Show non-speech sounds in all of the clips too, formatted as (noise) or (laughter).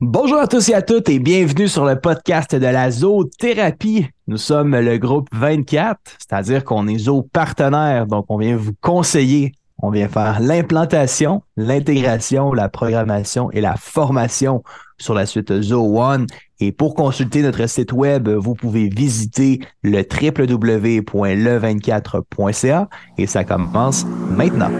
Bonjour à tous et à toutes et bienvenue sur le podcast de la zoothérapie. Nous sommes le groupe 24, c'est-à-dire qu'on est zoo partenaire, donc on vient vous conseiller, on vient faire l'implantation, l'intégration, la programmation et la formation sur la suite Zoo One. Et pour consulter notre site web, vous pouvez visiter le www.le24.ca et ça commence maintenant.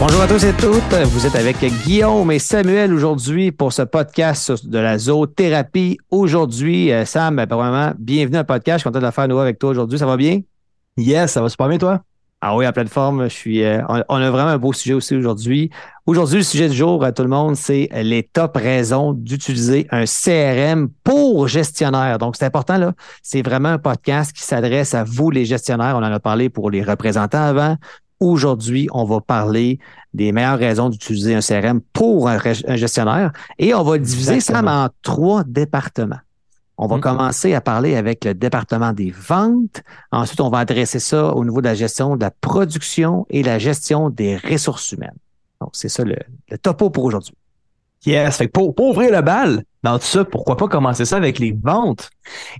Bonjour à tous et toutes. Vous êtes avec Guillaume et Samuel aujourd'hui pour ce podcast de la zoothérapie. Aujourd'hui, euh, Sam, ben, vraiment, bienvenue à podcast. Je suis content de la faire nouveau avec toi aujourd'hui. Ça va bien? Yes, ça va super bien, toi? Ah oui, à pleine forme. Je suis, euh, on, a vraiment un beau sujet aussi aujourd'hui. Aujourd'hui, le sujet du jour à tout le monde, c'est les top raisons d'utiliser un CRM pour gestionnaire. Donc, c'est important, là. C'est vraiment un podcast qui s'adresse à vous, les gestionnaires. On en a parlé pour les représentants avant, Aujourd'hui, on va parler des meilleures raisons d'utiliser un CRM pour un, gestionnaire et on va diviser ça en trois départements. On va mm-hmm. commencer à parler avec le département des ventes. Ensuite, on va adresser ça au niveau de la gestion de la production et la gestion des ressources humaines. Donc, c'est ça le, topo pour aujourd'hui. Yes. Fait pour, pour ouvrir le bal dans tout ça, pourquoi pas commencer ça avec les ventes?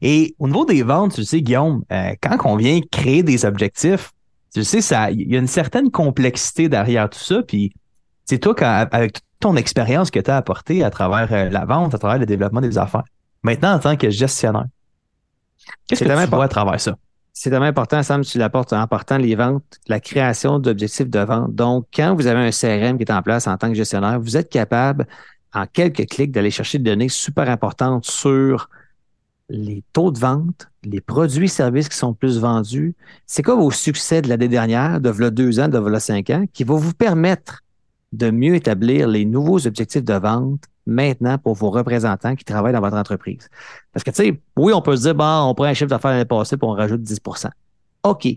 Et au niveau des ventes, tu sais, Guillaume, euh, quand on vient créer des objectifs, tu sais, ça, il y a une certaine complexité derrière tout ça. Puis, c'est toi, avec toute ton expérience que tu as apportée à travers euh, la vente, à travers le développement des affaires, maintenant en tant que gestionnaire, qu'est-ce que tu vois à travers ça? C'est tellement important, Sam, tu l'apportes en important les ventes, la création d'objectifs de vente. Donc, quand vous avez un CRM qui est en place en tant que gestionnaire, vous êtes capable, en quelques clics, d'aller chercher des données super importantes sur les taux de vente, les produits et services qui sont plus vendus. C'est quoi vos succès de l'année dernière, de voilà deux ans, de voilà cinq ans, qui va vous permettre de mieux établir les nouveaux objectifs de vente maintenant pour vos représentants qui travaillent dans votre entreprise? Parce que, tu sais, oui, on peut se dire, bon, on prend un chiffre d'affaires l'année passée pour on rajoute 10% OK.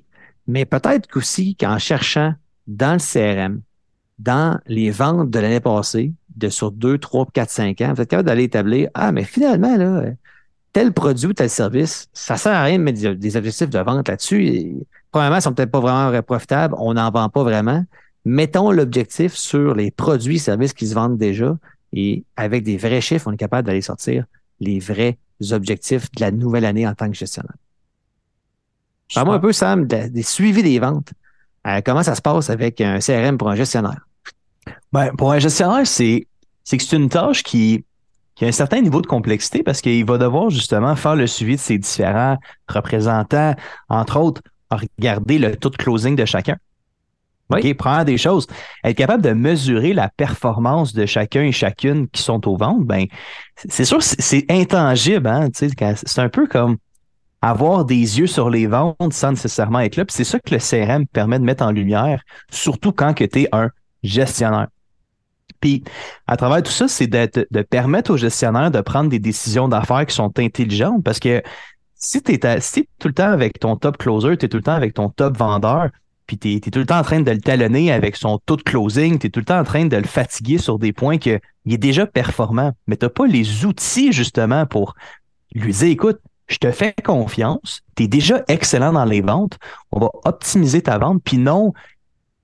Mais peut-être qu'aussi qu'en cherchant dans le CRM, dans les ventes de l'année passée, de sur 2, 3, 4, 5 ans, vous êtes capable d'aller établir, ah, mais finalement, là, tel produit ou tel service, ça sert à rien de mettre des objectifs de vente là-dessus. Premièrement, ils sont peut-être pas vraiment profitables, on n'en vend pas vraiment. Mettons l'objectif sur les produits et services qui se vendent déjà et avec des vrais chiffres, on est capable d'aller sortir les vrais objectifs de la nouvelle année en tant que gestionnaire. Parle-moi un peu, Sam, des suivis des ventes. Euh, comment ça se passe avec un CRM pour un gestionnaire? Ben, pour un gestionnaire, c'est que c'est une tâche qui, qui a un certain niveau de complexité parce qu'il va devoir justement faire le suivi de ses différents représentants, entre autres, regarder le taux de closing de chacun. OK, prendre des choses. Être capable de mesurer la performance de chacun et chacune qui sont aux ventes, ben, c'est sûr, c'est intangible. Hein, c'est un peu comme avoir des yeux sur les ventes sans nécessairement être là. C'est ça que le CRM permet de mettre en lumière, surtout quand tu es un gestionnaire. Puis, à travers tout ça, c'est de, permettre aux gestionnaires de prendre des décisions d'affaires qui sont intelligentes. Parce que si tu es, tout le temps avec ton top closer, tu es tout le temps avec ton top vendeur, puis tu es, tout le temps en train de le talonner avec son taux de closing, tu es tout le temps en train de le fatiguer sur des points qu'il est déjà performant, mais tu n'as pas les outils justement pour lui dire, écoute, je te fais confiance, tu es déjà excellent dans les ventes, on va optimiser ta vente, puis non,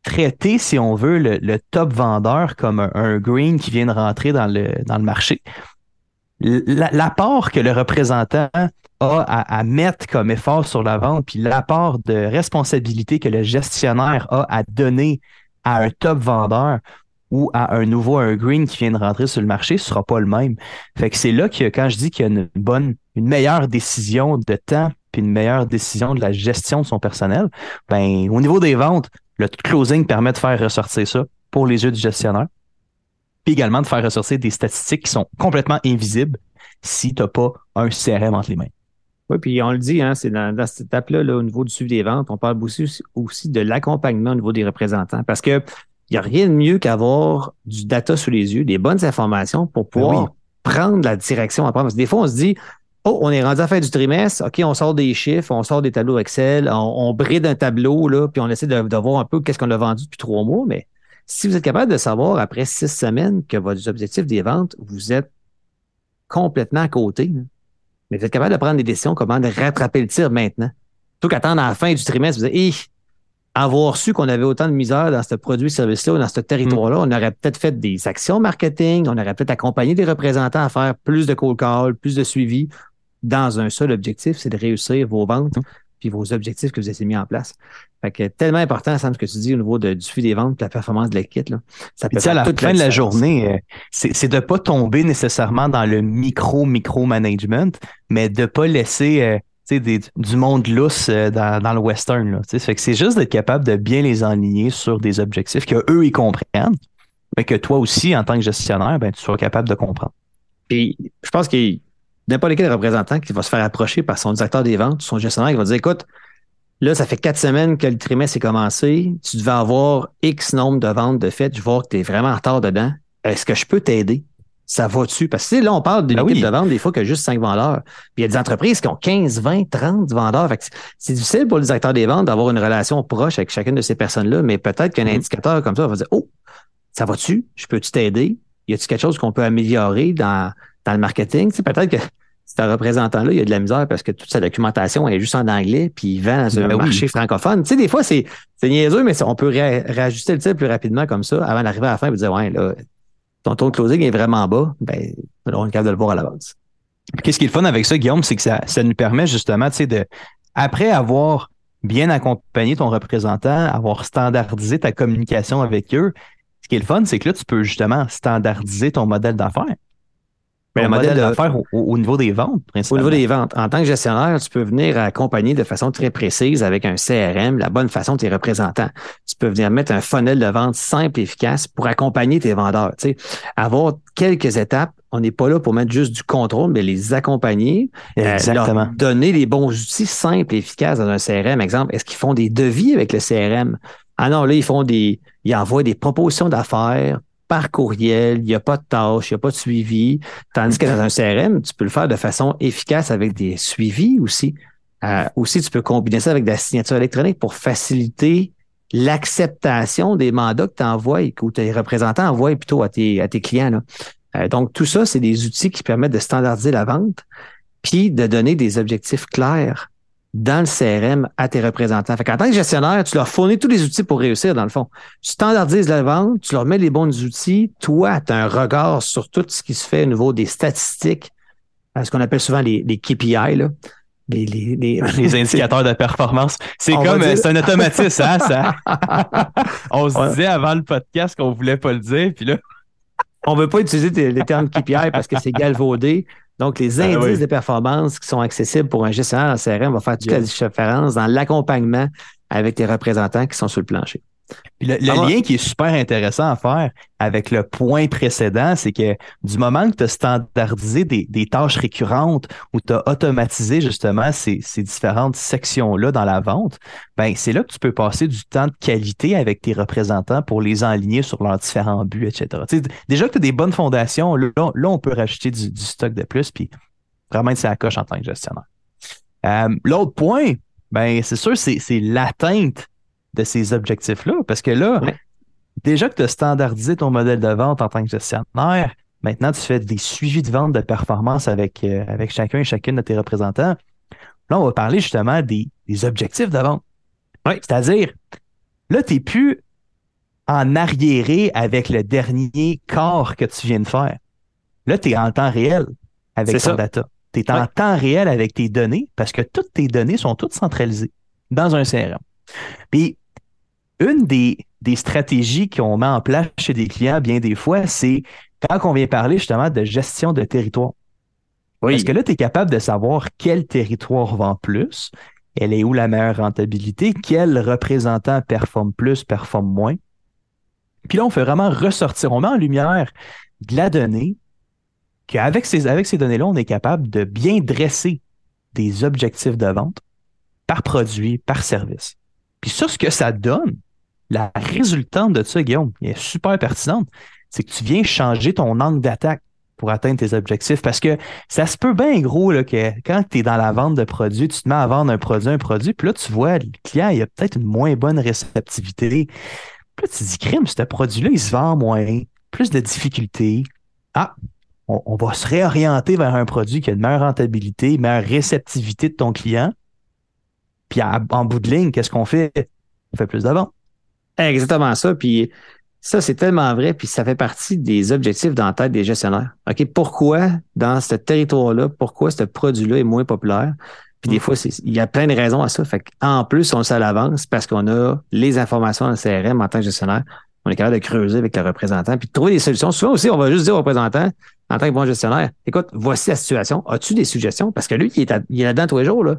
traiter, si on veut, le, top vendeur comme un, green qui vient de rentrer dans le, dans le marché. L'apport que le représentant a à, mettre comme effort sur la vente, puis l'apport de responsabilité que le gestionnaire a à donner à un top vendeur ou à un nouveau, un green qui vient de rentrer sur le marché, ce sera pas le même. Fait que c'est là que quand je dis qu'il y a une bonne, une meilleure décision de temps puis une meilleure décision de la gestion de son personnel, ben au niveau des ventes, le closing permet de faire ressortir ça pour les yeux du gestionnaire. Puis également de faire ressortir des statistiques qui sont complètement invisibles si tu n'as pas un CRM entre les mains. Oui, puis on le dit, hein, c'est dans, cette étape-là, au niveau du suivi des ventes, on parle aussi, aussi de l'accompagnement au niveau des représentants. Parce que il n'y a rien de mieux qu'avoir du data sous les yeux, des bonnes informations pour ben pouvoir prendre la direction à prendre. Parce que des fois, on se dit, Oh, on est rendu à la fin du trimestre. OK, on sort des chiffres, on sort des tableaux Excel, on, bride un tableau, là, puis on essaie de, voir un peu qu'est-ce qu'on a vendu depuis trois mois. Mais si vous êtes capable de savoir après six semaines que votre objectif des ventes, vous êtes complètement à côté. Mais vous êtes capable de prendre des décisions, comment de rattraper le tir maintenant. Plutôt qu'attendre à la fin du trimestre, vous dites, avoir su qu'on avait autant de misère dans ce produit-service-là ou dans ce territoire-là, mm. on aurait peut-être fait des actions marketing, on aurait peut-être accompagné des représentants à faire plus de cold call, plus de suivi dans un seul objectif, c'est de réussir vos ventes puis vos objectifs que vous avez mis en place. Fait que tellement important, Sam, ce que tu dis au niveau de, du suivi des ventes, de la performance de l'équipe. Ça peut à la fin de la journée, euh, c'est de ne pas tomber nécessairement dans le micro-micro-management, mais de ne pas laisser euh, du monde lousse euh, dans, le western. Là, fait que c'est juste d'être capable de bien les enligner sur des objectifs que eux ils comprennent, mais que toi aussi, en tant que gestionnaire, ben, tu sois capable de comprendre. Et je pense qu'il n'importe quel représentant qui va se faire approcher par son directeur des ventes, son gestionnaire, qui va dire écoute, là, ça fait quatre semaines que le trimestre est commencé, tu devais avoir X nombre de ventes de fait, je vois que tu es vraiment en retard dedans. Est-ce que je peux t'aider? ça va dessus. Parce que là, on parle d'une ben équipe de vente, des fois, qu'il y a juste 5 vendeurs. Puis il y a des entreprises qui ont 15, 20, 30 vendeurs. c'est difficile pour le directeur des ventes d'avoir une relation proche avec chacune de ces personnes-là, mais peut-être qu'un mm-hmm. indicateur comme ça va dire Oh, ça va dessus? Je peux-tu t'aider? Y a-t-il quelque chose qu'on peut améliorer dans, dans le marketing? Peut-être que c'est un représentant-là, il y a de la misère parce que toute sa documentation est juste en anglais, puis il vend dans un ben marché francophone. Tu sais, des fois, c'est niaiseux, mais on peut réajuster le tir plus rapidement comme ça avant d'arriver à la fin et dire Ouais, là, ton taux de closing est vraiment bas, ben, on est capable de le voir à l'avance. Qu'est-ce qui est le fun avec ça, Guillaume, c'est que ça, ça nous permet justement, tu sais, de, après avoir bien accompagné ton représentant, avoir standardisé ta communication avec eux, ce qui est le fun, c'est que là, tu peux justement standardiser ton modèle d'affaires. Mais le modèle d'affaires au, niveau des ventes, principalement. Au niveau des ventes. En tant que gestionnaire, tu peux venir accompagner de façon très précise avec un CRM la bonne façon de tes représentants. Tu peux venir mettre un funnel de vente simple et efficace pour accompagner tes vendeurs. Tu sais, avoir quelques étapes. On n'est pas là pour mettre juste du contrôle, mais les accompagner, euh, Exactement. leur donner les bons outils simples et efficaces dans un CRM. Exemple, est-ce qu'ils font des devis avec le CRM? Ah non, là, ils font des, ils envoient des propositions d'affaires par courriel, il n'y a pas de tâches, il n'y a pas de suivi. Tandis que dans un CRM, tu peux le faire de façon efficace avec des suivis aussi. Euh, aussi, tu peux combiner ça avec de la signature électronique pour faciliter l'acceptation des mandats que tu envoies et que tes représentants envoient plutôt à tes, à tes clients. Euh, donc, tout ça, c'est des outils qui permettent de standardiser la vente, puis de donner des objectifs clairs dans le CRM à tes représentants. Fait qu'en tant que gestionnaire, tu leur fournis tous les outils pour réussir, dans le fond. Tu standardises la vente, tu leur mets les bons outils. Toi, tu as un regard sur tout ce qui se fait au niveau des statistiques, ce qu'on appelle souvent les, les KPI, là. Les, les, (laughs) les... indicateurs de performance. C'est comme, c'est un automatisme, hein, ça. (laughs) on se disait avant le podcast qu'on voulait pas le dire, puis là. on veut pas utiliser les termes KPI parce que c'est galvaudé. Donc, les ben indices de performance qui sont accessibles pour un gestionnaire en CRM vont faire toute la différence dans l'accompagnement avec les représentants qui sont sur le plancher. Le, lien qui est super intéressant à faire avec le point précédent, c'est que du moment que tu as standardisé des, tâches récurrentes ou tu as automatisé justement ces, différentes sections-là dans la vente, ben c'est là que tu peux passer du temps de qualité avec tes représentants pour les enligner sur leurs différents buts, etc. déjà que tu as des bonnes fondations, là, on peut rajouter du, stock de plus, puis vraiment c'est la coche en tant que gestionnaire. Euh, l'autre point, ben c'est sûr, c'est l'atteinte de ces objectifs-là. Parce que là, déjà que tu as standardisé ton modèle de vente en tant que gestionnaire, maintenant tu fais des suivis de vente de performance avec, euh, avec chacun et chacune de tes représentants. Là, on va parler justement des, objectifs de vente. C'est-à-dire, là, tu n'es plus en arriéré avec le dernier corps que tu viens de faire. Là, tu es en temps réel avec ton data. Tu es en temps réel avec tes données parce que toutes tes données sont toutes centralisées dans un CRM. Puis, une des, stratégies qu'on met en place chez des clients, bien des fois, c'est quand on vient parler justement de gestion de territoire. Oui. Parce que là, tu es capable de savoir quel territoire vend plus, elle est où la meilleure rentabilité, quel représentant performe plus, performe moins? Puis là, on fait vraiment ressortir, on met en lumière de la donnée, qu'avec ces, avec ces données-là, on est capable de bien dresser des objectifs de vente par produit, par service. Puis ça, ce que ça donne, la résultante de ça, Guillaume, est super pertinente, c'est que tu viens changer ton angle d'attaque pour atteindre tes objectifs. Parce que ça se peut bien gros là, que quand tu es dans la vente de produits, tu te mets à vendre un produit, un produit, puis là, tu vois, le client, il a peut-être une moins bonne réceptivité. Puis là, tu dis, crime, ce produit-là, il se vend moins, plus de difficultés. Ah, on, va se réorienter vers un produit qui a une meilleure rentabilité, une meilleure réceptivité de ton client. Puis en bout de ligne, qu'est-ce qu'on fait? On fait plus d'avant. Exactement ça. Puis ça, c'est tellement vrai, puis ça fait partie des objectifs dans la tête des gestionnaires. OK, pourquoi dans ce territoire-là, pourquoi ce produit-là est moins populaire? Puis des mm. fois, il y a plein de raisons à ça. Fait en plus, on le sait à l'avance parce qu'on a les informations dans le CRM en tant que gestionnaire. On est capable de creuser avec le représentant puis de trouver des solutions. Souvent aussi, on va juste dire au représentant, en tant que bon gestionnaire, écoute, voici la situation. As-tu des suggestions? Parce que lui, il est, il est là-dedans tous les jours. Là.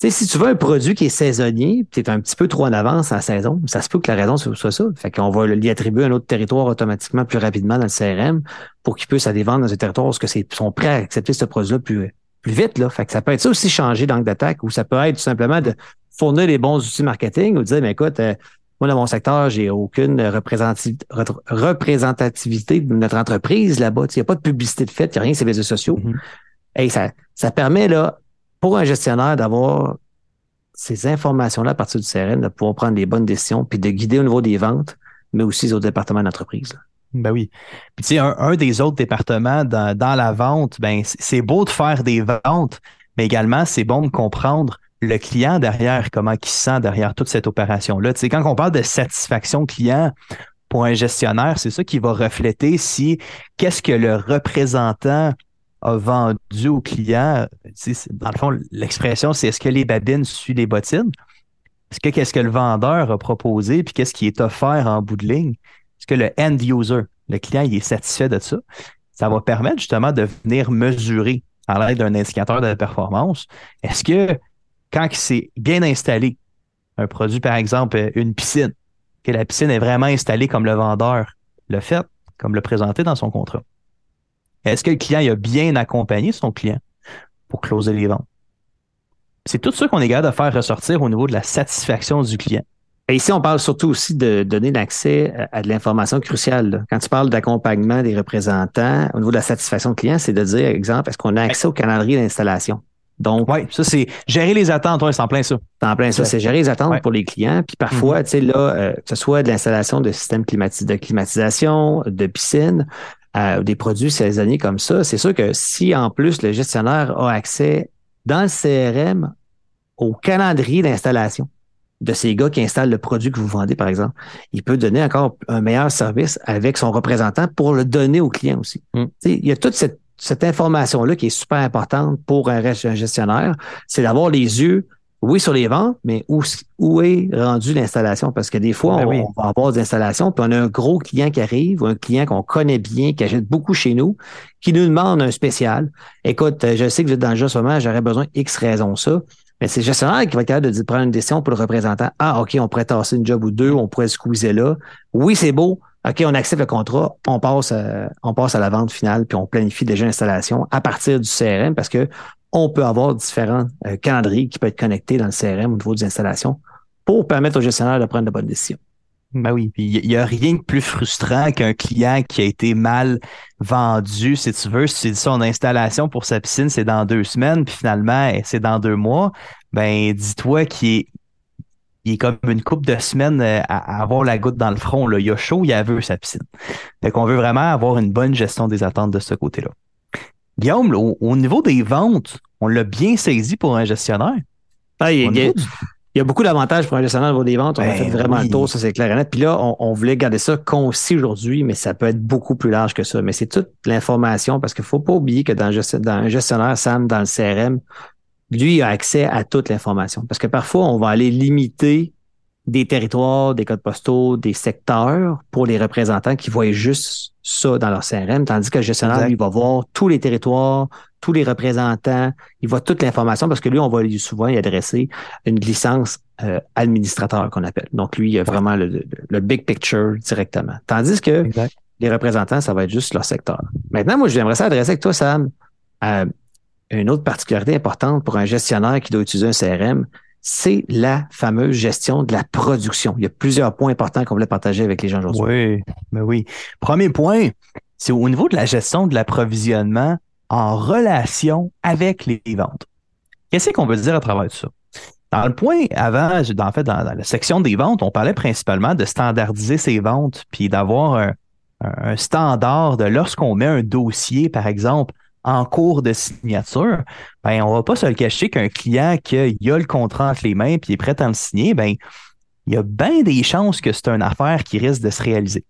Sais, si tu veux un produit qui est saisonnier, tu es un petit peu trop en avance en saison, ça se peut que la raison soit ça. Fait qu'on va lui attribuer un autre territoire automatiquement plus rapidement dans le CRM pour qu'il puisse aller vendre dans un territoire où ils sont prêts à accepter ce produit-là plus, plus vite. Là. Fait que ça peut être ça aussi changer d'angle d'attaque ou ça peut être tout simplement de fournir les bons outils marketing ou de dire, mais écoute, euh, moi, dans mon secteur, j'ai aucune représentativité de notre entreprise là-bas. Il n'y a pas de publicité de fait, il n'y a rien sur les réseaux sociaux. Et mm-hmm. ça, ça permet là, pour un gestionnaire d'avoir ces informations-là à partir du CRM, de pouvoir prendre les bonnes décisions, puis de guider au niveau des ventes, mais aussi aux départements d'entreprise. Ben oui. Puis tu sais, un, des autres départements dans, dans la vente, ben c'est beau de faire des ventes, mais également c'est bon de comprendre le client derrière, comment il se sent derrière toute cette opération-là. Tu sais, quand on parle de satisfaction client pour un gestionnaire, c'est ça qui va refléter si qu'est-ce que le représentant a vendu au client, dans le fond, l'expression, c'est est-ce que les babines suivent les bottines? Est-ce que qu'est-ce que le vendeur a proposé, puis qu'est-ce qui est offert en bout de ligne? Est-ce que le end user, le client, il est satisfait de ça? Ça va permettre justement de venir mesurer à l'aide d'un indicateur de performance. Est-ce que quand c'est bien installé, un produit, par exemple, une piscine, que la piscine est vraiment installée comme le vendeur le fait, comme le présenté dans son contrat? Est-ce que le client a bien accompagné son client pour closer les ventes? C'est tout ça qu'on est capable de faire ressortir au niveau de la satisfaction du client. Et ici, on parle surtout aussi de donner l'accès à de l'information cruciale. Quand tu parles d'accompagnement des représentants, au niveau de la satisfaction client, c'est de dire, exemple, est-ce qu'on a accès au calendrier d'installation? Donc, oui, ça, c'est gérer les attentes, c'est en plein ça. C'est en plein ça, c'est gérer les attentes pour les clients. Puis parfois, mm-hmm. tu sais, là, euh, que ce soit de l'installation de systèmes de climatisation, de piscine, des produits saisonniers comme ça, c'est sûr que si en plus le gestionnaire a accès dans le CRM au calendrier d'installation de ces gars qui installent le produit que vous vendez, par exemple, il peut donner encore un meilleur service avec son représentant pour le donner au client aussi. Mm. Il y a toute cette, information-là qui est super importante pour un gestionnaire, c'est d'avoir les yeux oui, sur les ventes, mais où, où est rendue l'installation? Parce que des fois, ben on, va avoir des installations, puis on a un gros client qui arrive, ou un client qu'on connaît bien, qui achète beaucoup chez nous, qui nous demande un spécial. Écoute, je sais que vous êtes dans le jeu ce moment, j'aurais besoin X raison ça. Mais c'est le gestionnaire qui va être capable de prendre une décision pour le représentant. Ah, OK, on pourrait tasser une job ou deux, on pourrait squeezer là. Oui, c'est beau. OK, on accepte le contrat, on passe, à, on passe à la vente finale, puis on planifie déjà l'installation à partir du CRM parce que on peut avoir différents euh, calendriers qui peuvent être connectés dans le CRM au niveau des installations pour permettre au gestionnaire de prendre de bonnes décisions. Ben oui, il n'y a rien de plus frustrant qu'un client qui a été mal vendu, si tu veux, si tu dis son installation pour sa piscine, c'est dans deux semaines, puis finalement, c'est dans deux mois, ben dis-toi qu'il est, comme une coupe de semaines euh, à, avoir la goutte dans le front. Là. Il a chaud, il a vu sa piscine. Fait qu'on veut vraiment avoir une bonne gestion des attentes de ce côté-là. Guillaume, au, niveau des ventes, on l'a bien saisi pour un gestionnaire. Ah, il, y a, beaucoup d'avantages pour un gestionnaire au niveau des ventes. On a ben fait vraiment le tour, ça c'est clair et net. Puis là, on, voulait garder ça concis aujourd'hui, mais ça peut être beaucoup plus large que ça. Mais c'est toute l'information parce qu'il ne faut pas oublier que dans, dans un gestionnaire, Sam, dans le CRM, lui, il a accès à toute l'information. Parce que parfois, on va aller limiter des territoires, des codes postaux, des secteurs pour les représentants qui voient juste ça dans leur CRM, tandis que le gestionnaire, lui, va voir tous les territoires, tous les représentants, il voit toute l'information parce que lui, on va lui souvent y adresser une licence euh, administrateur qu'on appelle. Donc, lui, il a vraiment le, big picture directement. Tandis que les représentants, ça va être juste leur secteur. Maintenant, moi, j'aimerais ça adresser avec toi, Sam, à une autre particularité importante pour un gestionnaire qui doit utiliser un CRM, c'est la fameuse gestion de la production. Il y a plusieurs points importants qu'on voulait partager avec les gens aujourd'hui. Oui, mais oui. Premier point, c'est au niveau de la gestion de l'approvisionnement en relation avec les ventes. Qu'est-ce qu'on veut dire à travers ça? Dans le point avant, en fait, dans, la section des ventes, on parlait principalement de standardiser ces ventes puis d'avoir un standard de lorsqu'on met un dossier, par exemple, en cours de signature, ben, on va pas se le cacher qu'un client qui a le contrat entre les mains et est prêt à le signer, ben, il y a bien des chances que c'est une affaire qui risque de se réaliser.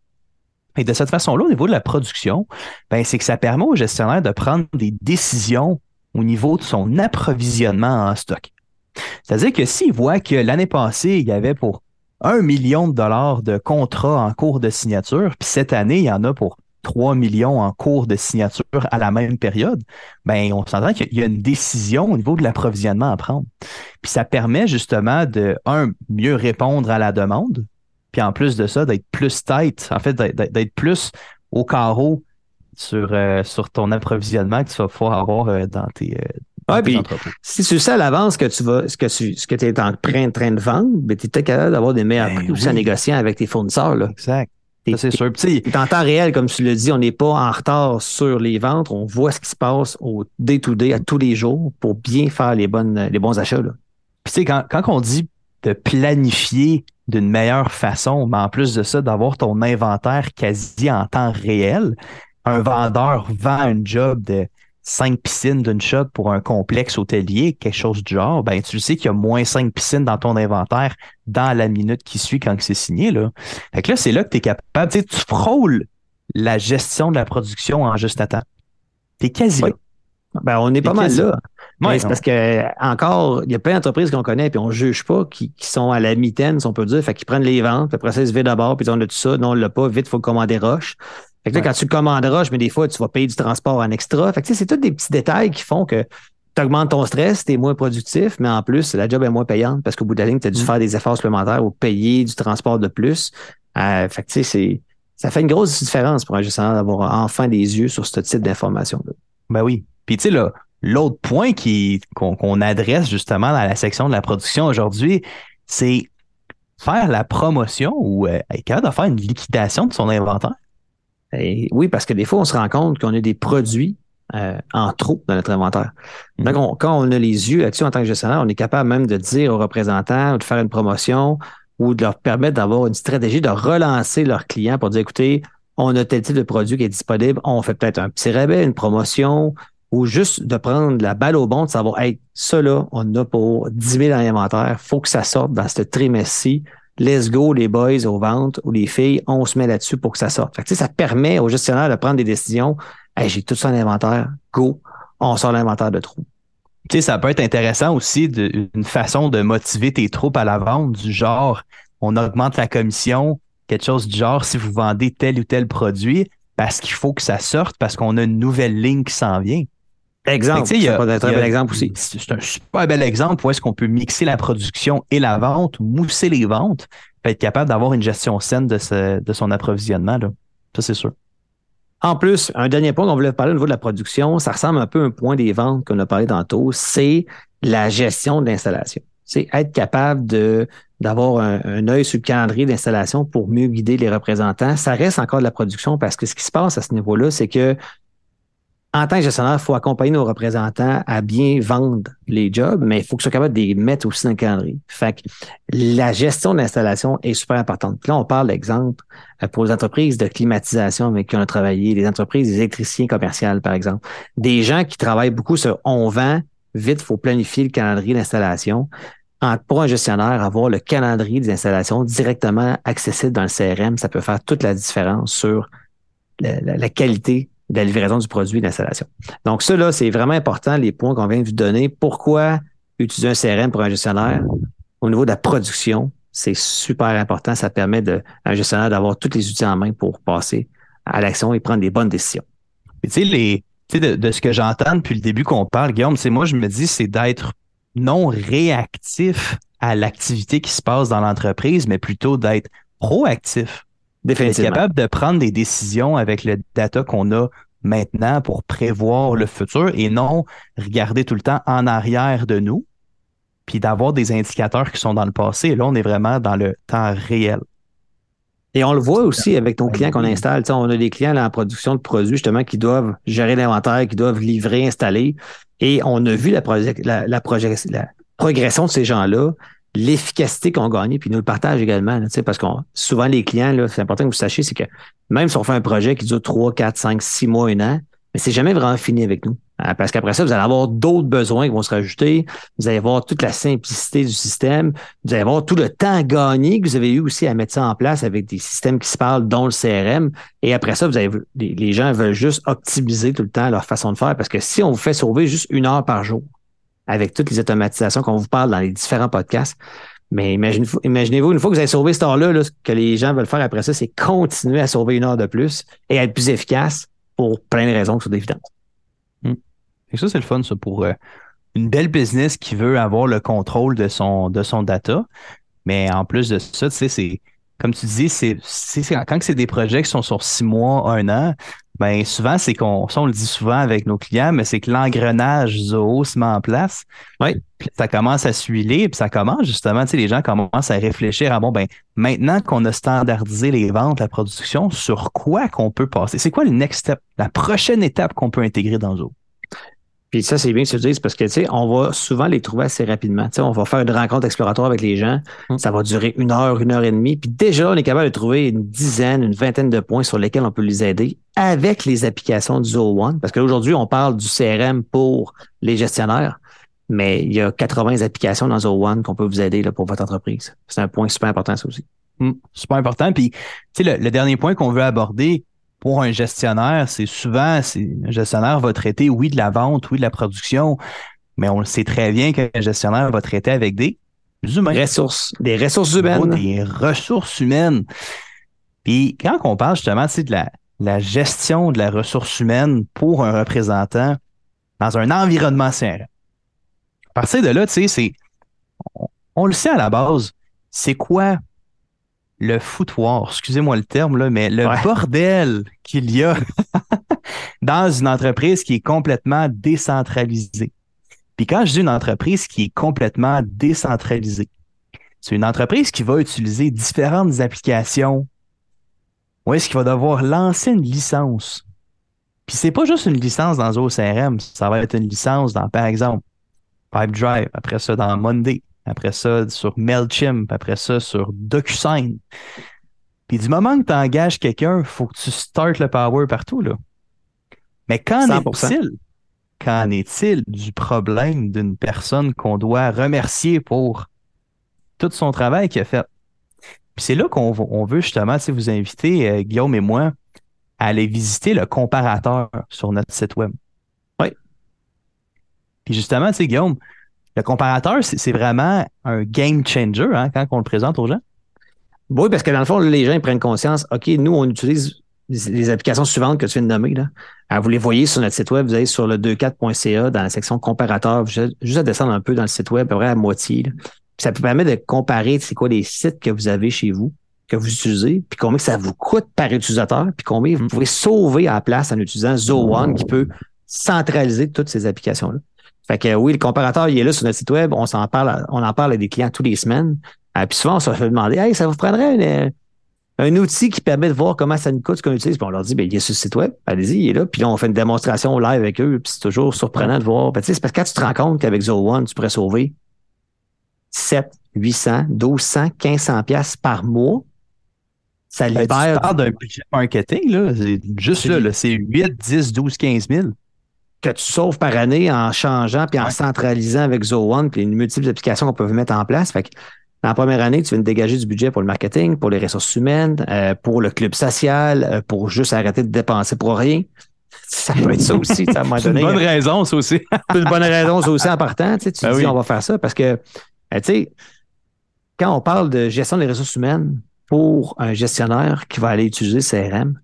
Et de cette façon-là, au niveau de la production, ben, c'est que ça permet au gestionnaire de prendre des décisions au niveau de son approvisionnement en stock. C'est-à-dire que s'il voit que l'année passée, il y avait pour un million de dollars de contrats en cours de signature, puis cette année, il y en a pour 3 millions en cours de signature à la même période, ben on s'entend qu'il y a une décision au niveau de l'approvisionnement à prendre. Puis ça permet justement de, un, mieux répondre à la demande, puis en plus de ça, d'être plus tight, en fait, d'être plus au carreau sur, euh, sur ton approvisionnement que tu vas pouvoir avoir euh, dans tes, euh, puis, si tu sais à l'avance que tu vas, ce que tu, ce que es en train, train de vendre, ben, tu es capable d'avoir des meilleurs ben prix oui. à négocier avec tes fournisseurs. Là. Exact. C'est sûr. C'est en temps réel, comme tu le dis, on n'est pas en retard sur les ventes. On voit ce qui se passe au day-to-day, à tous les jours, pour bien faire les, bonnes, les bons achats. Là. Puis, tu sais, quand, quand on dit de planifier d'une meilleure façon, mais en plus de ça, d'avoir ton inventaire quasi en temps réel, un vendeur vend un job de cinq piscines d'une shot pour un complexe hôtelier, quelque chose du genre, ben tu sais qu'il y a moins cinq piscines dans ton inventaire dans la minute qui suit quand c'est signé. Là. Fait que là, c'est là que tu es capable, tu frôles la gestion de la production en juste à temps. Tu es quasi là. Ben, on est pas mal là. c'est parce que encore, il y a plein d'entreprises qu'on connaît puis on juge pas qui, sont à la mitaine, si on peut dire, fait qu'ils prennent les ventes, puis après ça, ils se vident d'abord, puis on a tout ça, non, on l'a pas, vite, faut commander roche. Fait que là, quand tu commandes roche, mais des fois, tu vas payer du transport en extra. Fait que c'est tous des petits détails qui font que tu augmentes ton stress, tu es moins productif, mais en plus, la job est moins payante parce qu'au bout de la ligne, tu as dû mm. faire des efforts supplémentaires ou payer du transport de plus. Euh, fait que tu sais, c'est ça fait une grosse différence pour un gestionnaire d'avoir enfin des yeux sur ce type d'informations-là. Ben oui. Puis tu sais, là, l'autre point qu'on, adresse justement dans la section de la production aujourd'hui, c'est faire la promotion ou euh, être capable de faire une liquidation de son inventaire. Oui, parce que des fois, on se rend compte qu'on a des produits euh, en trop dans notre inventaire. Mm-hmm. Donc, quand on a les yeux là-dessus en tant que gestionnaire, on est capable même de dire aux représentants de faire une promotion ou de leur permettre d'avoir une stratégie de relancer leurs clients pour dire, écoutez, on a tel type de produit qui est disponible, on fait peut-être un petit rabais, une promotion, ou juste de prendre la balle au bon, de savoir, hey, ça là, on a pour 10 000 dans l'inventaire, faut que ça sorte dans ce trimestre-ci. Let's go, les boys aux ventes ou les filles, on se met là-dessus pour que ça sorte. Ça permet au gestionnaire de prendre des décisions. J'ai tout en inventaire, go, on sort l'inventaire de trous. Tu sais, ça peut être intéressant aussi d'une façon de motiver tes troupes à la vente, du genre, on augmente la commission, quelque chose du genre, si vous vendez tel ou tel produit, parce qu'il faut que ça sorte, parce qu'on a une nouvelle ligne qui s'en vient. Exemple. C'est un bel exemple aussi. C'est un super bel exemple où est-ce qu'on peut mixer la production et la vente, mousser les ventes, puis être capable d'avoir une gestion saine de, de son approvisionnement. Là. Ça, c'est sûr. En plus, un dernier point qu'on voulait parler au niveau de la production, ça ressemble un peu à un point des ventes qu'on a parlé tantôt, c'est la gestion de l'installation. C'est être capable de d'avoir un, un œil sur le calendrier d'installation pour mieux guider les représentants. Ça reste encore de la production parce que ce qui se passe à ce niveau-là, c'est que en tant que gestionnaire, il faut accompagner nos représentants à bien vendre les jobs, mais il faut que soit capable de les mettre aussi dans le calendrier. Fait que la gestion de l'installation est super importante. là, on parle d'exemple euh, pour les entreprises de climatisation avec qui on a travaillé, les entreprises, des électriciens commerciaux, par exemple. Des gens qui travaillent beaucoup sur on vend, vite, il faut planifier le calendrier d'installation. Pour un gestionnaire, avoir le calendrier des installations directement accessible dans le CRM, ça peut faire toute la différence sur la qualité de la livraison du produit d'installation. Donc, ça, là, c'est vraiment important, les points qu'on vient de vous donner. Pourquoi utiliser un CRM pour un gestionnaire? Au niveau de la production, c'est super important. Ça permet de, à un gestionnaire d'avoir tous les outils en main pour passer à l'action et prendre des bonnes décisions. Tu sais, les, de, de, ce que j'entends depuis le début qu'on parle, Guillaume, c'est moi, je me dis, c'est d'être non réactif à l'activité qui se passe dans l'entreprise, mais plutôt d'être proactif. Définitivement. Être capable de prendre des décisions avec le data qu'on a maintenant pour prévoir le futur et non regarder tout le temps en arrière de nous, puis d'avoir des indicateurs qui sont dans le passé. Et là, on est vraiment dans le temps réel. Et on le voit aussi avec nos clients qu'on installe. on a des clients en production de produits justement qui doivent gérer l'inventaire, qui doivent livrer, installer. Et on a vu la, la, la progression de ces gens-là l'efficacité qu'on gagne, puis nous le partage également, là, parce qu'on souvent les clients, c'est important que vous sachiez, c'est que même si on fait un projet qui dure 3, 4, 5, 6 mois, un an, mais c'est jamais vraiment fini avec nous. Euh, parce qu'après ça, vous allez avoir d'autres besoins qui vont se rajouter. Vous allez avoir toute la simplicité du système. Vous allez avoir tout le temps gagné que vous avez eu aussi à mettre ça en place avec des systèmes qui se parlent, dont le CRM. Et après ça, vous avez, les gens veulent juste optimiser tout le temps leur façon de faire. Parce que si on vous fait sauver juste une heure par jour avec toutes les automatisations qu'on vous parle dans les différents podcasts, mais imaginez-vous, une fois que vous avez sauvé cette heure-là, là, ce que les gens veulent faire après ça, c'est continuer à sauver une heure de plus et être plus efficace pour plein de raisons qui sont évidentes. Et ça, c'est le fun, ça, pour euh, une belle business qui veut avoir le contrôle de son, de son data. Mais en plus de ça, tu sais, c'est, comme tu dis, c'est, quand c'est des projets qui sont sur six mois, un an, ben souvent, c'est qu'on, ça, on le dit souvent avec nos clients, mais c'est que l'engrenage Zoho se met en place. Oui. Puis ça commence à s'huiler, puis ça commence justement, tu sais, les gens commencent à réfléchir à bon, ben, maintenant qu'on a standardisé les ventes, la production, sur quoi qu'on peut passer? C'est quoi le next step, la prochaine étape qu'on peut intégrer dans Zoho? Puis ça, c'est bien que tu le dises parce que, tu sais, on va souvent les trouver assez rapidement. Tu sais, on va faire une rencontre exploratoire avec les gens. Hum. Ça va durer une heure, une heure et demie. Puis déjà, on est capable de trouver une dizaine, une vingtaine de points sur lesquels on peut les aider avec les applications du Zoho One. Parce qu'aujourd'hui, on parle du CRM pour les gestionnaires, mais il y a 80 applications dans Zoho One qu'on peut vous aider là, pour votre entreprise. C'est un point super important, ça aussi. Hum, super important. Puis, tu sais, le, le dernier point qu'on veut aborder, pour un gestionnaire, c'est souvent, un gestionnaire va traiter, oui, de la vente, oui, de la production, mais on le sait très bien qu'un gestionnaire va traiter avec des humains. Ressources, des ressources humaines. Des ressources humaines. Puis quand on parle justement de la, la gestion de la ressource humaine pour un représentant dans un environnement CRM, à partir de là, tu sais, c'est, on le sait à la base, c'est quoi le foutoir, excusez-moi le terme, là, mais le bordel qu'il y a (laughs) dans une entreprise qui est complètement décentralisée. Puis quand je dis une entreprise qui est complètement décentralisée, c'est une entreprise qui va utiliser différentes applications. Ou est-ce qu'il va devoir lancer une licence? Puis c'est pas juste une licence dans OCRM, ça va être une licence dans, par exemple, Pipedrive, après ça dans Monday, après ça sur MailChimp, après ça sur DocuSign. Puis du moment que tu engages quelqu'un, il faut que tu startes le power partout. Là. Mais qu'en est-il? Qu'en est-il du problème d'une personne qu'on doit remercier pour tout son travail qu'il a fait? Puis c'est là qu'on on veut justement vous inviter, euh, Guillaume et moi, à aller visiter le comparateur sur notre site web. Oui. Puis justement, tu sais, Guillaume, le comparateur, c'est vraiment un game changer hein, quand on le présente aux gens. Oui, parce que dans le fond, les gens ils prennent conscience, OK, nous, on utilise les, applications suivantes que tu viens de nommer. Là. Alors, vous les voyez sur notre site web, vous allez sur le 24.ca dans la section comparateur, juste à descendre un peu dans le site web, à peu près à moitié. ça peut permettre de comparer c'est quoi les sites que vous avez chez vous, que vous utilisez, puis combien ça vous coûte par utilisateur, puis combien vous mm. pouvez sauver à la place en utilisant Zoho One qui peut centraliser toutes ces applications-là. Fait que oui, le comparateur, il est là sur notre site web. On s'en parle, on en parle à des clients tous les semaines. Euh, puis souvent, on se fait demander, hey, ça vous prendrait un outil qui permet de voir comment ça nous coûte ce qu'on utilise? Puis on leur dit, ben, il est sur le site web, allez-y, il est là. Puis là, on fait une démonstration live avec eux. Puis c'est toujours surprenant de voir. Ben, c'est parce que quand tu te rends compte qu'avec Zoho One, tu pourrais sauver 7, 800, 1200, 1500 pièces par mois. Ça ben, libère. tu parles d'un budget marketing, là. C'est juste là, là c'est 8, 10, 12, 15 000 que tu sauves par année en changeant puis en centralisant avec Zoho One puis les multiples applications qu'on peut mettre en place. Fait que dans la première année, tu viens de dégager du budget pour le marketing, pour les ressources humaines, euh, pour le club social, euh, pour juste arrêter de dépenser pour rien. Ça peut être ça aussi, ça. (laughs) C'est une bonne raison, ça aussi. (laughs) c'est une bonne raison, ça aussi, en (laughs) partant. Tu, sais, tu ben dis, on va faire ça parce que, euh, tu sais, quand on parle de gestion des ressources humaines pour un gestionnaire qui va aller utiliser CRM,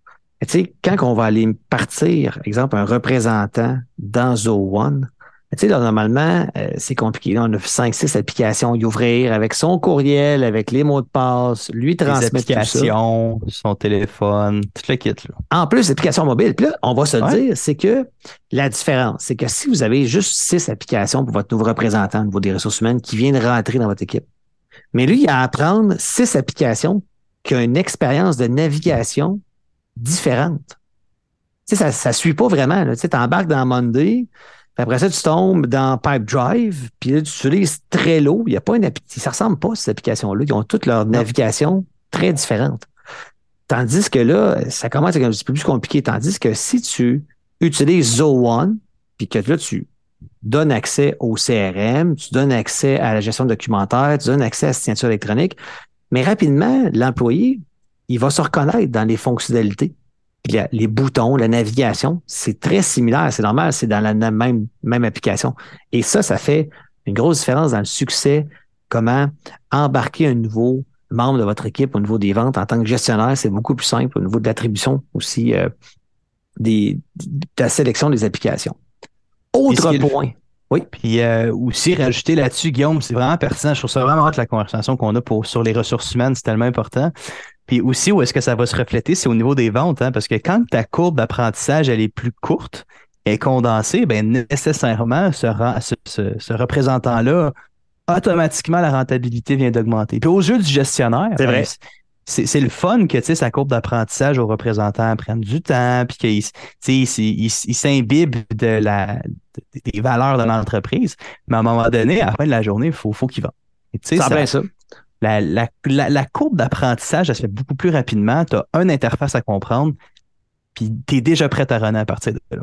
tu sais, quand on va aller partir, exemple, un représentant dans Zoho One, tu sais, normalement, euh, c'est compliqué. on a 5-6 applications y ouvrir avec son courriel, avec les mots de passe, lui transmettre Les applications, son téléphone, tout le kit. En plus, l'application mobile. Puis là, on va se dire, c'est que la différence, c'est que si vous avez juste 6 applications pour votre nouveau représentant au niveau des ressources humaines qui vient de rentrer dans votre équipe, mais lui, il a à apprendre 6 applications qui ont une expérience de navigation différente. Tu sais, ça ne suit pas vraiment. Tu sais, embarques dans Monday, après ça, tu tombes dans Pipe Drive, puis là, tu utilises Trello. Il y a pas une ça ressemble pas, ces applications-là. Ils ont toutes leur navigation très différente. Tandis que là, ça commence à être un petit peu plus compliqué. Tandis que si tu utilises Zo1, puis que là, tu donnes accès au CRM, tu donnes accès à la gestion documentaire, tu donnes accès à la signature électronique, mais rapidement, l'employé, il va se reconnaître dans les fonctionnalités les boutons, la navigation, c'est très similaire, c'est normal, c'est dans la même, même application. Et ça, ça fait une grosse différence dans le succès, comment embarquer un nouveau membre de votre équipe au niveau des ventes en tant que gestionnaire, c'est beaucoup plus simple au niveau de l'attribution aussi euh, des, de la sélection des applications. Autre point. Oui. Puis euh, aussi rajouter là-dessus, Guillaume, c'est vraiment pertinent. Je trouve ça vraiment hâte la conversation qu'on a pour, sur les ressources humaines, c'est tellement important. Puis aussi, où est-ce que ça va se refléter, c'est au niveau des ventes, hein, parce que quand ta courbe d'apprentissage, elle est plus courte et condensée, ben nécessairement, ce, ce, représentant-là, automatiquement, la rentabilité vient d'augmenter. Puis aux yeux du gestionnaire, c'est vrai. Ben, c'est le fun que sa courbe d'apprentissage au représentant prenne du temps, puis qu'il il, s'imbibe de la, des valeurs de l'entreprise. Mais à un moment donné, à la fin de la journée, il faut, faut qu'il vende. Ça, ça, ça la, courbe d'apprentissage, elle se fait beaucoup plus rapidement. Tu as une interface à comprendre, puis tu es déjà prêt à runner à partir de là.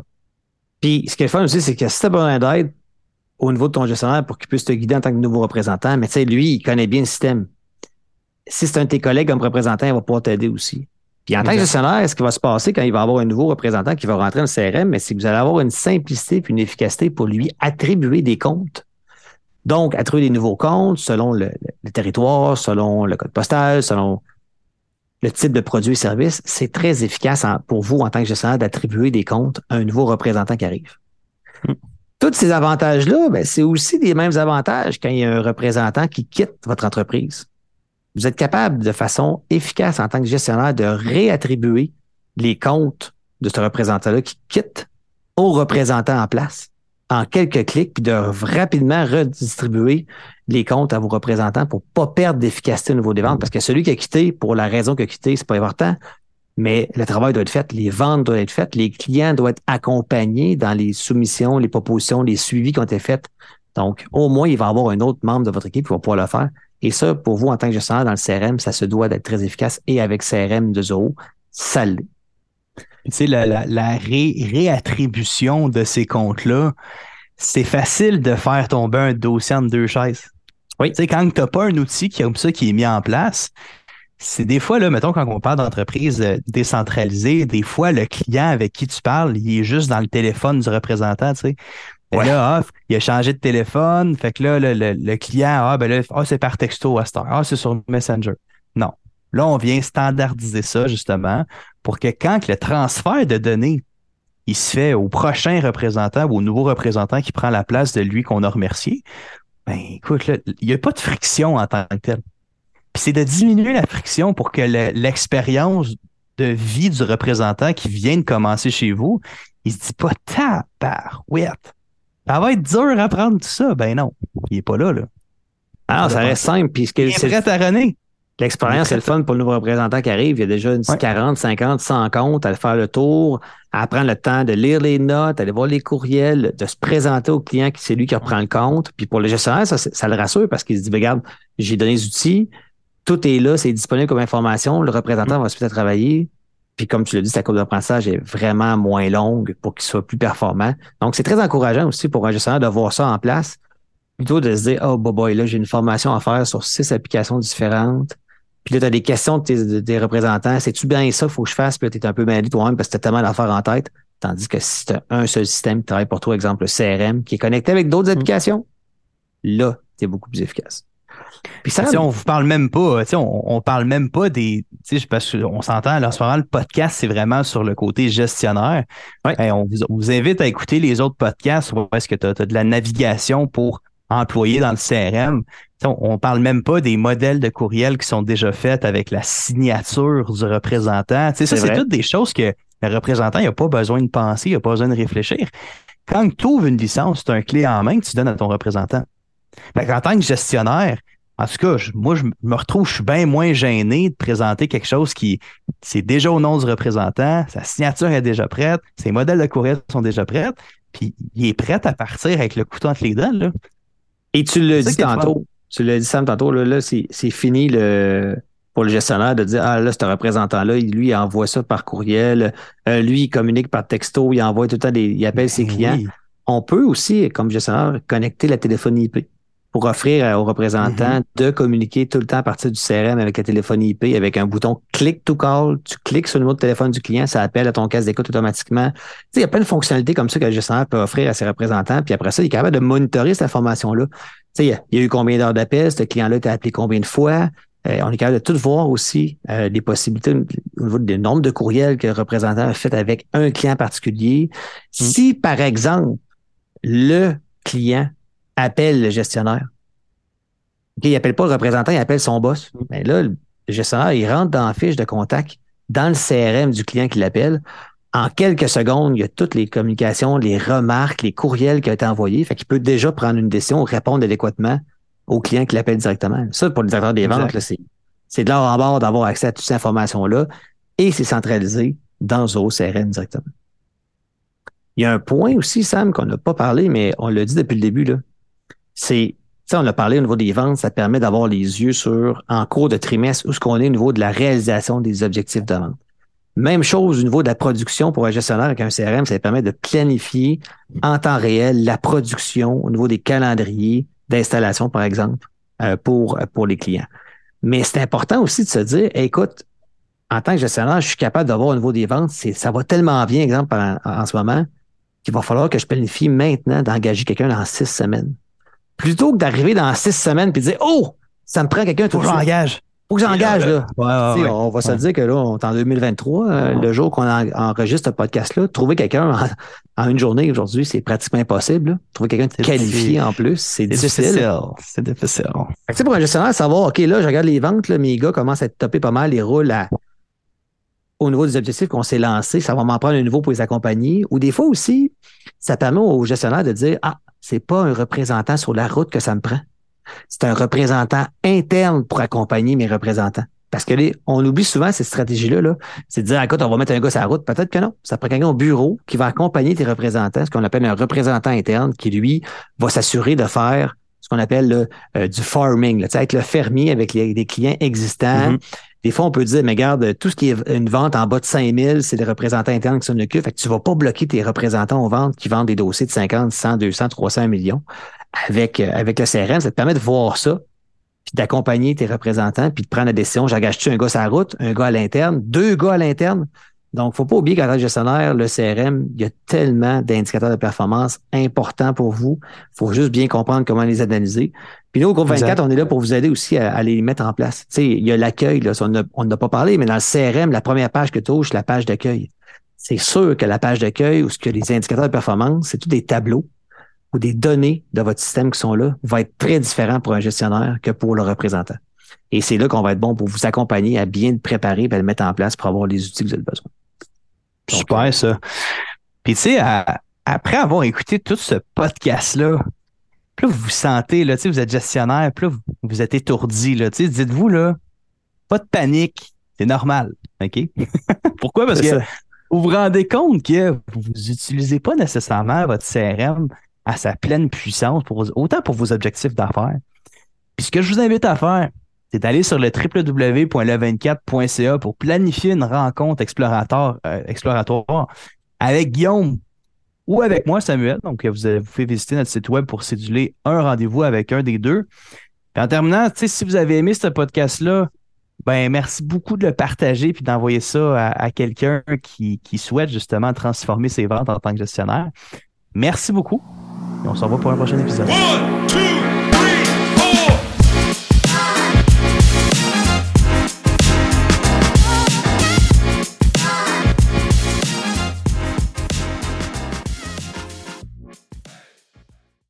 Puis ce qui est fun aussi, c'est que si tu as besoin d'aide au niveau de ton gestionnaire pour qu'il puisse te guider en tant que nouveau représentant, mais tu sais, lui, il connaît bien le système. Si c'est un de tes collègues comme représentant, il va pouvoir t'aider aussi. Puis en tant que gestionnaire, ce qui va se passer quand il va avoir un nouveau représentant qui va rentrer dans le CRM, c'est que vous allez avoir une simplicité puis une efficacité pour lui attribuer des comptes donc, à trouver des nouveaux comptes selon le, territoire, selon le code postal, selon le type de produit et service, c'est très efficace pour vous en tant que gestionnaire d'attribuer des comptes à un nouveau représentant qui arrive. Hmm. Tous ces avantages-là, ben, c'est aussi des mêmes avantages quand il y a un représentant qui quitte votre entreprise. Vous êtes capable de façon efficace en tant que gestionnaire de réattribuer les comptes de ce représentant-là qui quitte au représentant en place en quelques clics, puis de rapidement redistribuer les comptes à vos représentants pour pas perdre d'efficacité au niveau des ventes. Parce que celui qui a quitté, pour la raison qu'il a quitté, c'est pas important, mais le travail doit être fait, les ventes doivent être faites, les clients doivent être accompagnés dans les soumissions, les propositions, les suivis qui ont été faits. Donc, au moins, il va y avoir un autre membre de votre équipe qui va pouvoir le faire. Et ça, pour vous, en tant que gestionnaire dans le CRM, ça se doit d'être très efficace. Et avec CRM de Zoho, ça l'est. Tu sais, la, la, réattribution de ces comptes-là, c'est facile de faire tomber un dossier en deux chaises. Oui. Tu sais, quand tu n'as pas un outil comme ça qui est mis en place, c'est des fois, là, mettons, quand on parle d'entreprise euh, décentralisée, des fois, le client avec qui tu parles, il est juste dans le téléphone du représentant, tu sais. Et là, ah, il a changé de téléphone. Fait que là, le, client, ah, ben là, ah, c'est par texto à. Ah, c'est sur Messenger. Non. Là, on vient standardiser ça, justement, pour que quand le transfert de données, il se fait au prochain représentant ou au nouveau représentant qui prend la place de lui qu'on a remercié, ben écoute, il n'y a pas de friction en tant que tel. Puis c'est de diminuer la friction pour que l'expérience de vie du représentant qui vient de commencer chez vous, il se dit pas tabarouette. Ça va être dur à prendre tout ça. Ben non, il est pas là, là. Ah, ça reste simple. Puis il est prêt à. L'expérience, c'est le fun pour le nouveau représentant qui arrive. Il y a déjà une 40, 50, 100 comptes, à faire le tour, à prendre le temps de lire les notes, aller voir les courriels, de se présenter au client qui c'est lui qui reprend le compte. Puis pour le gestionnaire, ça, ça le rassure parce qu'il se dit, regarde, j'ai donné les outils, tout est là, c'est disponible comme information, le représentant va se peut-être travailler. Puis comme tu l'as dit, sa courbe d'apprentissage est vraiment moins longue pour qu'il soit plus performant. Donc, c'est très encourageant aussi pour un gestionnaire de voir ça en place, plutôt de se dire, oh, boy, là, j'ai une formation à faire sur six applications différentes puis là, tu as des questions de tes, représentants. C'est-tu bien ça qu'il faut que je fasse? Puis là, tu es un peu mêlé toi-même parce que tu as tellement d'affaires en tête. Tandis que si tu as un seul système qui travaille pour toi, exemple le CRM, qui est connecté avec d'autres mm. applications, là, tu es beaucoup plus efficace. Puis ça, on vous parle même pas, on, on parle même pas des, parce qu'on s'entend, en ce moment, le podcast, c'est vraiment sur le côté gestionnaire. on, vous, invite à écouter les autres podcasts où est-ce que tu as, de la navigation pour employés dans le CRM. On, ne parle même pas des modèles de courriel qui sont déjà faits avec la signature du représentant. ça, c'est toutes des choses que le représentant n'a pas besoin de penser, il n'a pas besoin de réfléchir. Quand tu ouvres une licence, c'est un clé en main que tu donnes à ton représentant. en tant que gestionnaire, en tout cas, moi, je me retrouve, je suis bien moins gêné de présenter quelque chose qui, c'est déjà au nom du représentant, sa signature est déjà prête, ses modèles de courriel sont déjà prêts. puis il est prêt à partir avec le couteau entre les dents. Là. Et tu l'as dit tantôt, tu l'as dit Sam tantôt, là, là c'est fini le, pour le gestionnaire de dire Ah là, ce représentant-là, lui, il envoie ça par courriel, euh, lui, il communique par texto, il envoie tout le temps des. il appelle ses ben clients. On peut aussi, comme gestionnaire, connecter la téléphonie IP pour offrir aux représentants mm-hmm. de communiquer tout le temps à partir du CRM avec la téléphonie IP, avec un bouton click to call. Tu cliques sur le numéro de téléphone du client, ça appelle à ton casse d'écoute automatiquement. Tu sais, il y a plein de fonctionnalités comme ça que le gestionnaire peut offrir à ses représentants. Puis après ça, il est capable de monitorer cette information-là. Tu sais, il y a eu combien d'heures d'appel, ce client-là t'a appelé combien de fois? Euh, on est capable de tout voir aussi euh, des possibilités au niveau des nombres de courriels que le représentant a fait avec un client particulier. Mm. Si, par exemple, le client appelle le gestionnaire. il n'appelle pas le représentant, il appelle son boss. Mais là, le gestionnaire, il rentre dans la fiche de contact, dans le CRM du client qui l'appelle. En quelques secondes, il y a toutes les communications, les remarques, les courriels qui ont été envoyés. Fait qu'il peut déjà prendre une décision, répondre adéquatement au client qui l'appelle directement. Ça, pour le directeur des ventes, c'est de l'or en bord d'avoir accès à toutes ces informations-là et c'est centralisé dans Zoho CRM directement. Il y a un point aussi, Sam, qu'on n'a pas parlé, mais on l'a dit depuis le début, là c'est, on a parlé au niveau des ventes, ça permet d'avoir les yeux sur, en cours de trimestre, où ce qu'on est au niveau de la réalisation des objectifs de vente. Même chose au niveau de la production pour un gestionnaire avec un CRM, ça permet de planifier en temps réel la production au niveau des calendriers d'installation, par exemple, euh, pour, pour les clients. Mais c'est important aussi de se dire, écoute, en tant que gestionnaire, je suis capable d'avoir au niveau des ventes, ça va tellement bien, exemple, en ce moment, qu'il va falloir que je planifie maintenant d'engager quelqu'un dans six semaines plutôt que d'arriver dans six semaines et de dire Oh, ça me prend quelqu'un tout Faut que j'engage. Faut que j'engage, là. on va se dire que là, on est en 2023, euh, le jour qu'on enregistre ce podcast-là, trouver quelqu'un en, une journée aujourd'hui, c'est pratiquement impossible. Trouver quelqu'un de qualifié en plus, c'est difficile. C'est difficile. C'est pour un gestionnaire, savoir, OK, là, je regarde les ventes, là, mes gars commencent à être topés pas mal, ils roulent au niveau des objectifs qu'on s'est lancés, ça va m'en prendre un nouveau pour les accompagner. Ou des fois aussi, ça permet aux gestionnaires de dire, ah, c'est pas un représentant sur la route que ça me prend. C'est un représentant interne pour accompagner mes représentants. Parce que on oublie souvent cette stratégie-là, -là, c'est de dire, écoute, on va mettre un gars sur la route. Peut-être que non. Ça prend quelqu'un au bureau qui va accompagner tes représentants, ce qu'on appelle un représentant interne, qui, lui, va s'assurer de faire ce qu'on appelle euh, du farming, là, être le fermier avec les, clients existants, mm-hmm. Des fois, on peut dire, mais regarde, tout ce qui est une vente en bas de 5000, c'est des représentants internes qui s'en occupent. Fait que tu vas pas bloquer tes représentants aux ventes qui vendent des dossiers de 50, 100, 200, 300 millions. Avec, euh, avec le CRM, ça te permet de voir ça, puis d'accompagner tes représentants, puis de prendre la décision, j'engage-tu un gars sur la route, un gars à l'interne, deux gars à l'interne? Donc, faut pas oublier qu'en tant que gestionnaire, le CRM, il y a tellement d'indicateurs de performance importants pour vous. faut juste bien comprendre comment les analyser. Puis nous, au groupe 24, on est là pour vous aider aussi à, les mettre en place. Tu sais, il y a l'accueil, là, on n'a pas parlé, mais dans le CRM, la première page que touche, la page d'accueil. C'est sûr que la page d'accueil ou ce que les indicateurs de performance, c'est tous des tableaux ou des données de votre système qui sont là, va être très différent pour un gestionnaire que pour le représentant. Et c'est là qu'on va être bon pour vous accompagner à bien le préparer et le mettre en place pour avoir les outils que vous avez besoin. Super, ça. Puis, tu sais, après avoir écouté tout ce podcast-là, puis là, vous vous sentez, là, tu sais, vous êtes gestionnaire, puis là, vous, êtes étourdi, là, tu sais, dites-vous, là, pas de panique, c'est normal, OK? (laughs) Pourquoi? Parce que vous vous rendez compte que vous n'utilisez pas nécessairement votre CRM à sa pleine puissance, pour, autant pour vos objectifs d'affaires. Puis ce que je vous invite à faire, c'est d'aller sur le www.le24.ca pour planifier une rencontre exploratoire, euh, exploratoire avec Guillaume ou avec moi, Samuel. Donc, vous, vous pouvez visiter notre site web pour céduler un rendez-vous avec un des deux. en terminant, si vous avez aimé ce podcast-là, ben merci beaucoup de le partager puis d'envoyer ça à, quelqu'un qui, qui, souhaite justement transformer ses ventes en tant que gestionnaire. Merci beaucoup. Et on se revoit pour un prochain épisode.